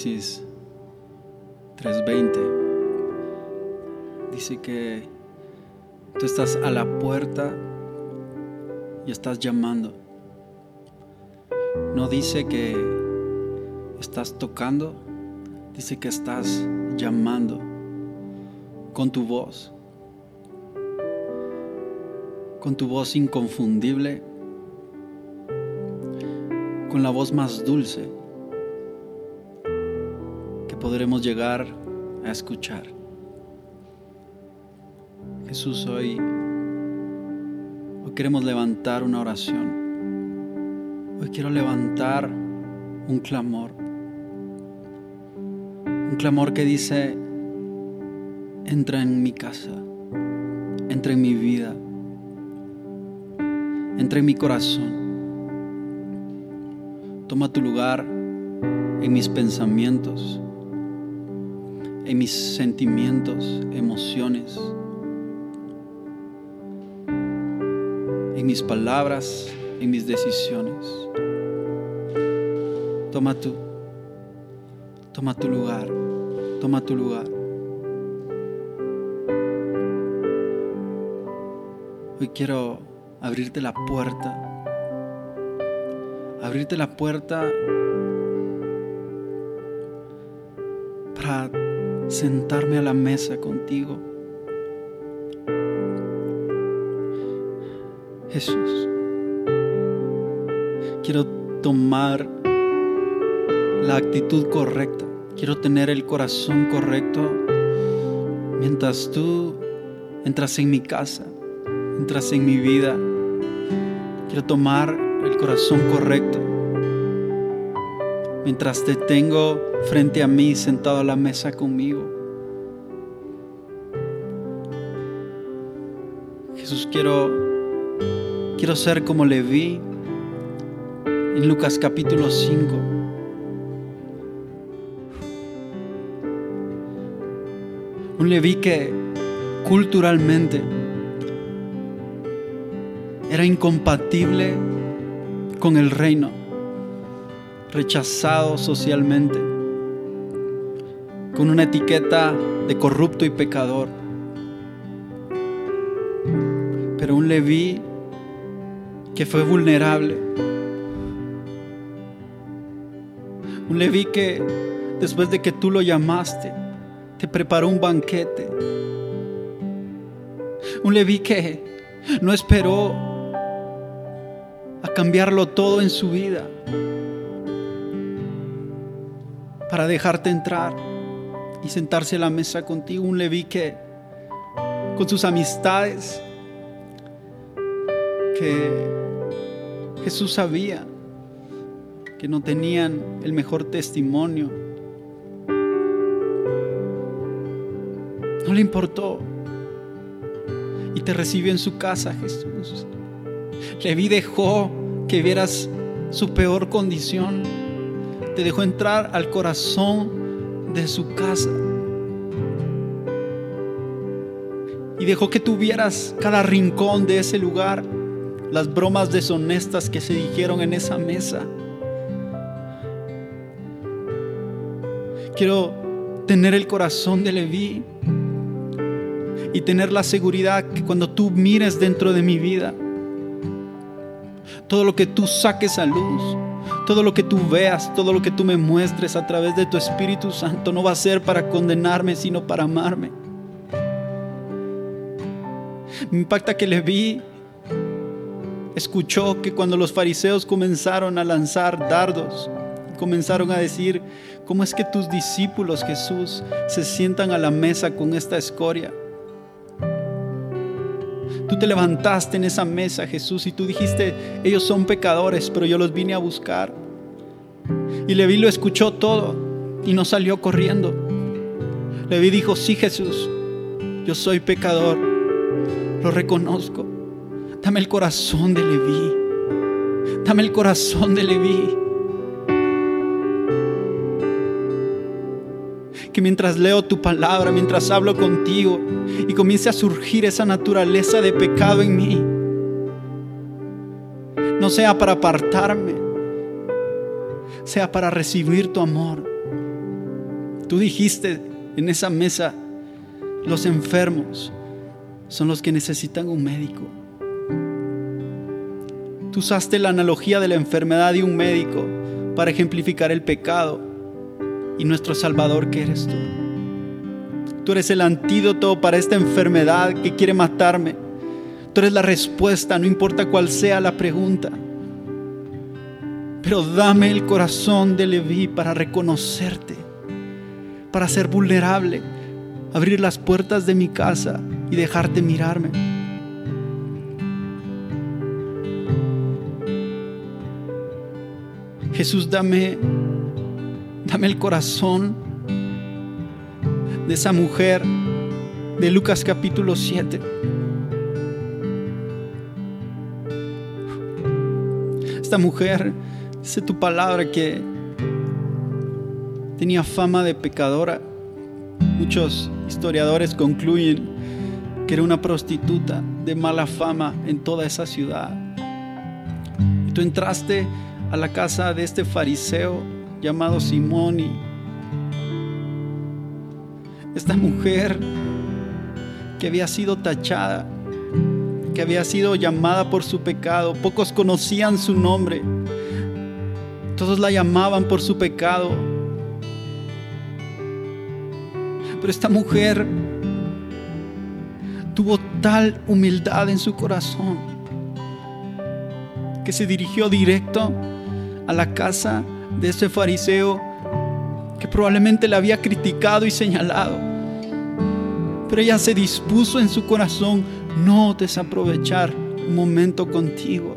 Apocalipsis 3:20 dice que tú estás a la puerta y estás llamando. No dice que estás tocando, dice que estás llamando con tu voz, con tu voz inconfundible, con la voz más dulce podremos llegar a escuchar. Jesús, hoy, hoy queremos levantar una oración. Hoy quiero levantar un clamor. Un clamor que dice, entra en mi casa, entra en mi vida, entra en mi corazón. Toma tu lugar en mis pensamientos, en mis sentimientos, emociones, en mis palabras, en mis decisiones. Toma tú, toma tu lugar, toma tu lugar. Hoy quiero abrirte la puerta, abrirte la puerta para sentarme a la mesa contigo. Jesús, quiero tomar la actitud correcta, quiero tener el corazón correcto mientras tú entras en mi casa entras en mi vida. Quiero tomar el corazón correcto. Mientras te tengo frente a mí, sentado a la mesa conmigo. Jesús, quiero, quiero ser como Leví en Lucas capítulo 5. Un Leví que culturalmente era incompatible con el reino, rechazado socialmente, con una etiqueta de corrupto y pecador. Un Leví que fue vulnerable, un Leví que después de que tú lo llamaste, te preparó un banquete. Un Leví que no esperó a cambiarlo todo en su vida para dejarte entrar y sentarse a la mesa contigo. Un Leví que con sus amistades, que Jesús sabía que no tenían el mejor testimonio. No le importó. Y te recibió en su casa, Jesús. Leví dejó que vieras su peor condición. Te dejó entrar al corazón de su casa. Y dejó que tuvieras cada rincón de ese lugar, las bromas deshonestas que se dijeron en esa mesa. Quiero tener el corazón de Leví y tener la seguridad que cuando tú mires dentro de mi vida, todo lo que tú saques a luz, todo lo que tú veas, todo lo que tú me muestres a través de tu Espíritu Santo no va a ser para condenarme, sino para amarme. Me impacta que le vi, escuchó que cuando los fariseos comenzaron a lanzar dardos, comenzaron a decir, ¿cómo es que tus discípulos, Jesús, se sientan a la mesa con esta escoria? Tú te levantaste en esa mesa, Jesús, y tú dijiste, ellos son pecadores, pero yo los vine a buscar. Y Leví lo escuchó todo y no salió corriendo. Leví dijo, sí, Jesús, yo soy pecador, lo reconozco. Dame el corazón de Leví. Dame el corazón de Leví. que mientras leo tu palabra, mientras hablo contigo y comience a surgir esa naturaleza de pecado en mí, no sea para apartarme, sea para recibir tu amor, Tú dijiste en esa mesa, los enfermos son los que necesitan un médico. Tú usaste la analogía de la enfermedad de un médico para ejemplificar el pecado y nuestro Salvador que eres tú. Tú eres el antídoto para esta enfermedad que quiere matarme. Tú eres la respuesta, no importa cuál sea la pregunta. Pero dame el corazón de Leví para reconocerte, para ser vulnerable, abrir las puertas de mi casa y dejarte mirarme. Jesús, dame, dame el corazón de esa mujer de Lucas capítulo 7. Esta mujer, dice tu palabra que tenía fama de pecadora. Muchos historiadores concluyen que era una prostituta de mala fama en toda esa ciudad. Y tú entraste a la casa de este fariseo llamado Simón y esta mujer que había sido tachada, que había sido llamada por su pecado, pocos conocían su nombre, todos la llamaban por su pecado. Pero esta mujer tuvo tal humildad en su corazón que se dirigió directo a la casa de ese fariseo que probablemente le había criticado y señalado. Pero ella se dispuso en su corazón no desaprovechar un momento contigo.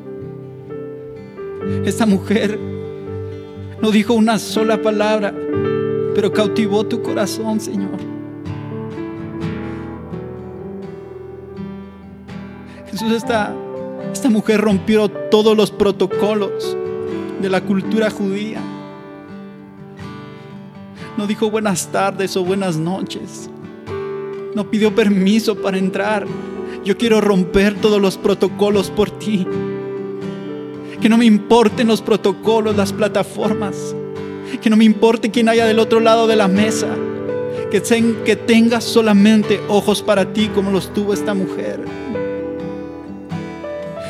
Esta mujer no dijo una sola palabra, pero cautivó tu corazón, Señor. Jesús, esta, esta mujer rompió todos los protocolos de la cultura judía. No dijo buenas tardes o buenas noches. No pidió permiso para entrar. Yo quiero romper todos los protocolos por ti. Que no me importen los protocolos, las plataformas. Que no me importe quién haya del otro lado de la mesa. Que, que tengas solamente ojos para ti como los tuvo esta mujer.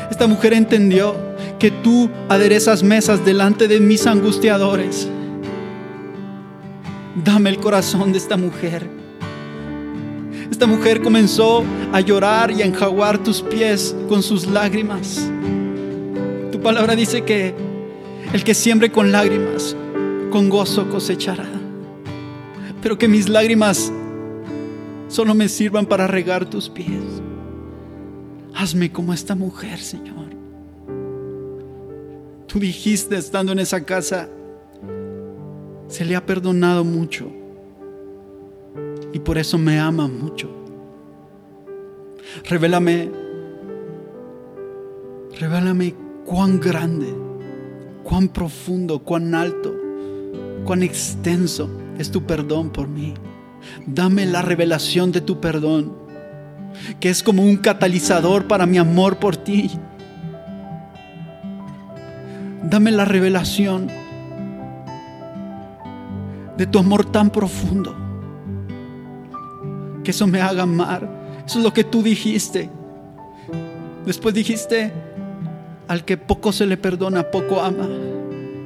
Esta mujer entendió que tú aderezas mesas delante de mis angustiadores. Dame el corazón de esta mujer. Esta mujer comenzó a llorar y a enjaguar tus pies con sus lágrimas. Tu palabra dice que el que siembre con lágrimas, con gozo cosechará. Pero que mis lágrimas solo me sirvan para regar tus pies. Hazme como esta mujer, Señor. Tú dijiste estando en esa casa, se le ha perdonado mucho y por eso me ama mucho. Revélame, revélame cuán grande, cuán profundo, cuán alto, cuán extenso es tu perdón por mí. Dame la revelación de tu perdón que es como un catalizador para mi amor por ti. Dame la revelación de tu amor tan profundo. Que eso me haga amar. Eso es lo que tú dijiste. Después dijiste, al que poco se le perdona, poco ama.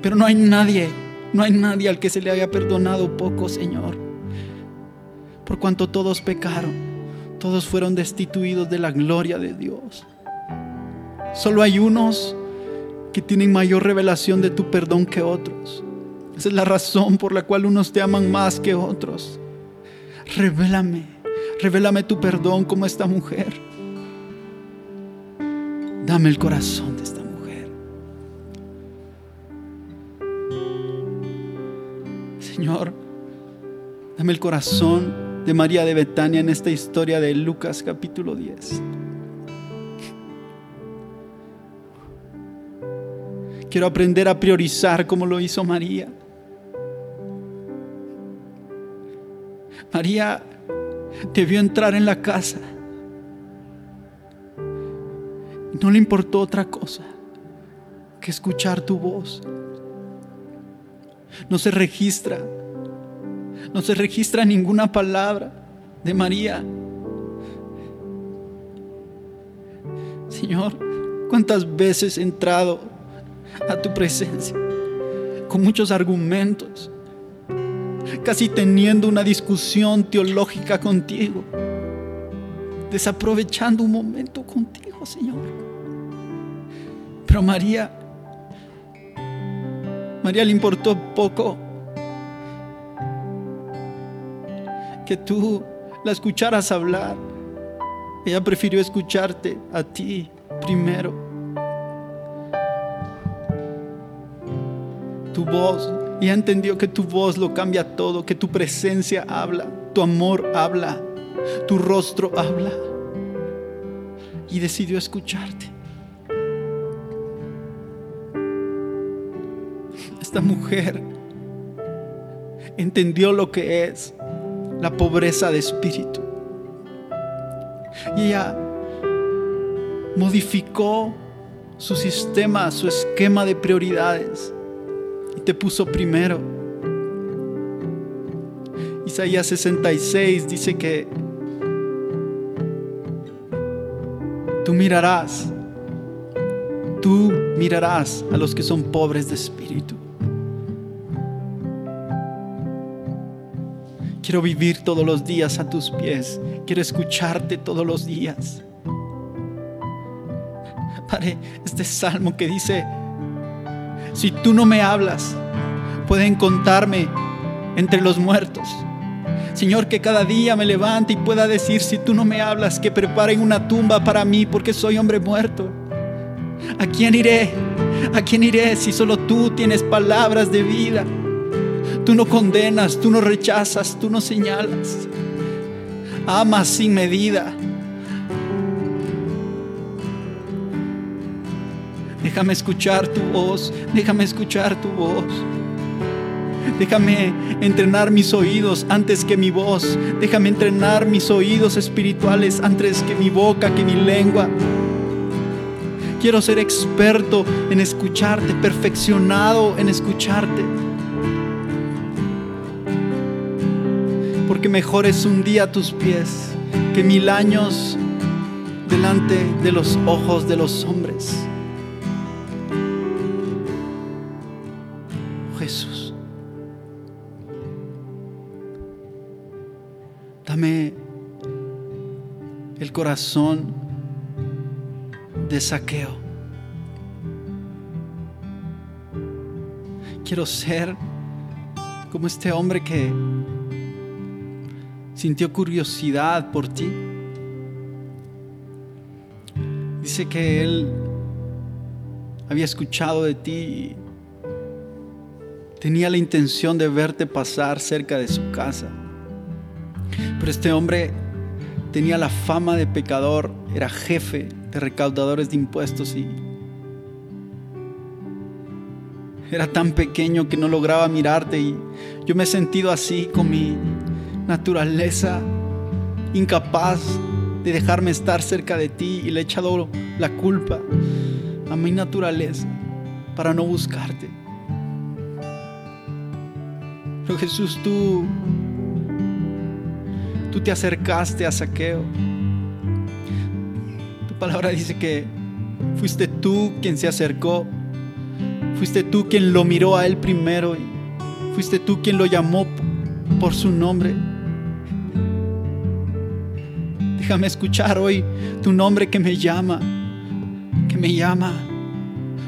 Pero no hay nadie, no hay nadie al que se le haya perdonado poco, Señor. Por cuanto todos pecaron todos fueron destituidos de la gloria de Dios. Solo hay unos que tienen mayor revelación de tu perdón que otros. Esa es la razón por la cual unos te aman más que otros. Revélame, revélame tu perdón como esta mujer. Dame el corazón de esta mujer. Señor, dame el corazón de María de Betania en esta historia de Lucas capítulo 10. Quiero aprender a priorizar como lo hizo María. María debió entrar en la casa. No le importó otra cosa que escuchar tu voz. No se registra No se registra ninguna palabra de María. Señor, ¿cuántas veces he entrado a tu presencia con muchos argumentos, casi teniendo una discusión teológica contigo, desaprovechando un momento contigo, Señor? Pero María, María le importó poco que tú la escucharas hablar. Ella prefirió escucharte a ti primero. Tu voz, ella entendió que tu voz lo cambia todo, que tu presencia habla, tu amor habla, tu rostro habla. Y decidió escucharte. Esta mujer entendió lo que es la pobreza de espíritu. Y ella modificó su sistema, su esquema de prioridades y te puso primero. Isaías 66 dice que tú mirarás, tú mirarás a los que son pobres de espíritu. Quiero vivir todos los días a tus pies. Quiero escucharte todos los días. Padre, este salmo que dice, si tú no me hablas, pueden contarme entre los muertos. Señor, que cada día me levante y pueda decir, si tú no me hablas, que preparen una tumba para mí porque soy hombre muerto. ¿A quién iré? ¿A quién iré si solo tú tienes palabras de vida? Tú no condenas, tú no rechazas, tú no señalas. Amas sin medida. Déjame escuchar tu voz, déjame escuchar tu voz. Déjame entrenar mis oídos antes que mi voz. Déjame entrenar mis oídos espirituales antes que mi boca, que mi lengua. Quiero ser experto en escucharte, perfeccionado en escucharte. porque mejor es un día a tus pies que mil años delante de los ojos de los hombres. El corazón de saqueo. Quiero ser como este hombre que sintió curiosidad por ti. Dice que él había escuchado de ti y tenía la intención de verte pasar cerca de su casa. Pero este hombre tenía la fama de pecador, era jefe de recaudadores de impuestos y era tan pequeño que no lograba mirarte y yo me he sentido así con mi naturaleza incapaz de dejarme estar cerca de ti y le he echado la culpa a mi naturaleza para no buscarte. Pero Jesús, tú, tú te acercaste a Saqueo. Tu palabra dice que fuiste tú quien se acercó, fuiste tú quien lo miró a él primero y fuiste tú quien lo llamó por su nombre. Déjame escuchar hoy tu nombre que me llama, que me llama.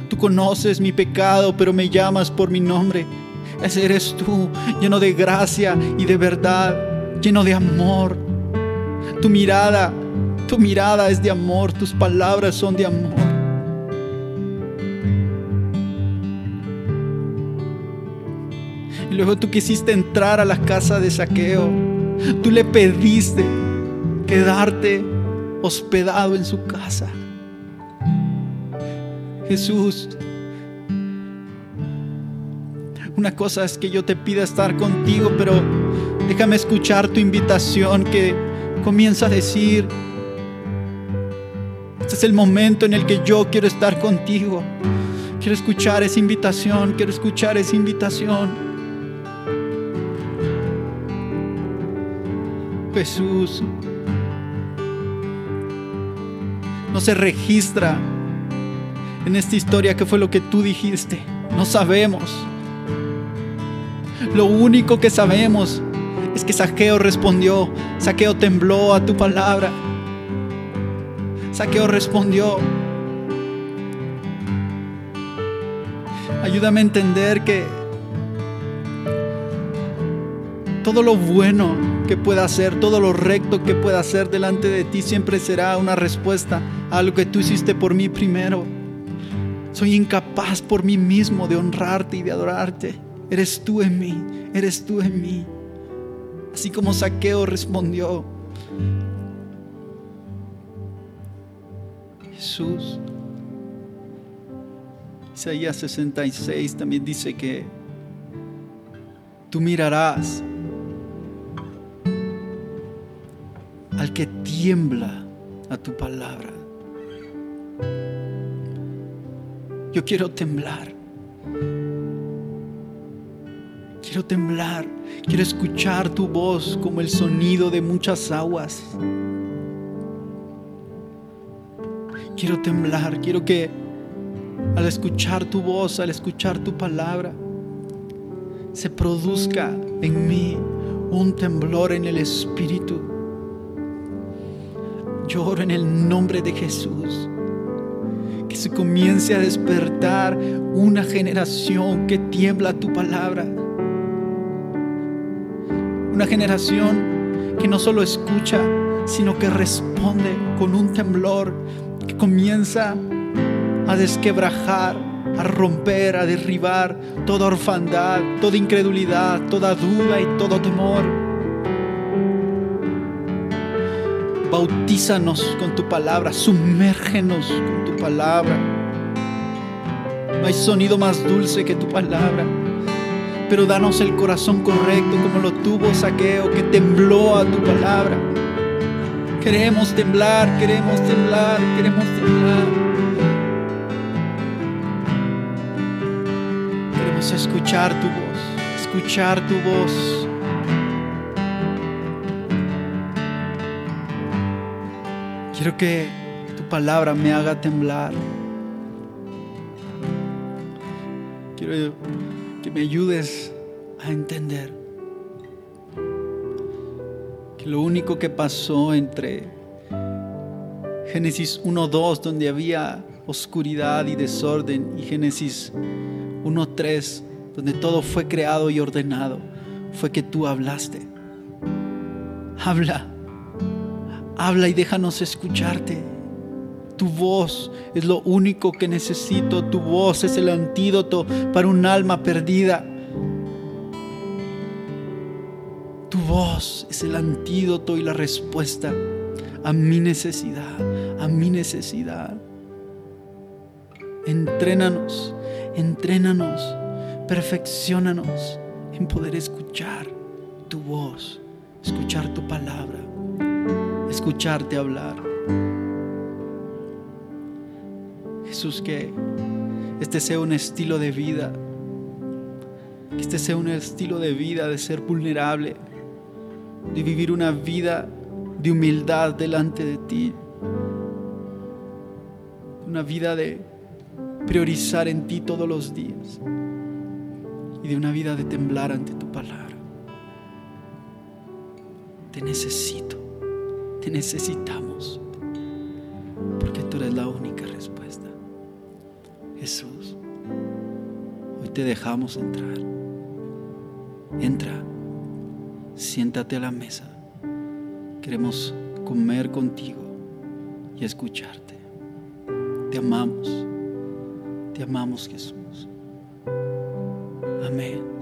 Tú conoces mi pecado, pero me llamas por mi nombre. Ese eres tú, lleno de gracia y de verdad, lleno de amor. Tu mirada, tu mirada es de amor, tus palabras son de amor. Y luego tú quisiste entrar a la casa de saqueo. Tú le pediste quedarte hospedado en su casa. Jesús, una cosa es que yo te pida estar contigo, pero déjame escuchar tu invitación que comienza a decir, este es el momento en el que yo quiero estar contigo. Quiero escuchar esa invitación, quiero escuchar esa invitación. Jesús. No se registra en esta historia qué fue lo que tú dijiste. No sabemos. Lo único que sabemos que Saqueo respondió, Saqueo tembló a tu palabra. Saqueo respondió. Ayúdame a entender que todo lo bueno que pueda hacer, todo lo recto que pueda hacer delante de ti siempre será una respuesta a lo que tú hiciste por mí primero. Soy incapaz por mí mismo de honrarte y de adorarte. Eres tú en mí, eres tú en mí. Así como Saqueo respondió, Jesús. Isaías 66 también dice que tú mirarás al que tiembla a tu palabra. Yo quiero temblar. Quiero temblar. Quiero escuchar tu voz como el sonido de muchas aguas. Quiero temblar. Quiero que al escuchar tu voz, al escuchar tu palabra, se produzca en mí un temblor en el espíritu yo oro en el nombre de Jesús. Que se comience a despertar una generación que tiembla tu palabra. Una generación que no solo escucha, sino que responde con un temblor que comienza a desquebrajar, a romper, a derribar toda orfandad, toda incredulidad, toda duda y todo temor. Bautízanos con tu palabra, sumérgenos con tu palabra. No hay sonido más dulce que tu palabra. Pero danos el corazón correcto como lo tuvo Saqueo que tembló a tu palabra. Queremos temblar, queremos temblar, queremos temblar. Queremos escuchar tu voz, escuchar tu voz. Quiero que tu palabra me haga temblar. Quiero que me ayudes a entender que lo único que pasó entre Génesis 1.2, donde había oscuridad y desorden, y Génesis 1.3, donde todo fue creado y ordenado, fue que tú hablaste. Habla Habla y déjanos escucharte. Tu voz es lo único que necesito. Tu voz es el antídoto para un alma perdida. Tu voz es el antídoto y la respuesta a mi necesidad, a mi necesidad. Entrénanos, entrénanos, perfeccionanos en poder escuchar tu voz, escuchar tu palabra escucharte hablar. Jesús, que este sea un estilo de vida, que este sea un estilo de vida de ser vulnerable, de vivir una vida de humildad delante de ti, una vida de priorizar en ti todos los días y de una vida de temblar ante tu palabra. Te necesito. Te necesitamos. Porque tú eres la única te dejamos entrar. Entra, siéntate a la mesa. Queremos comer contigo y escucharte. Te amamos. Te amamos Jesús. Amén.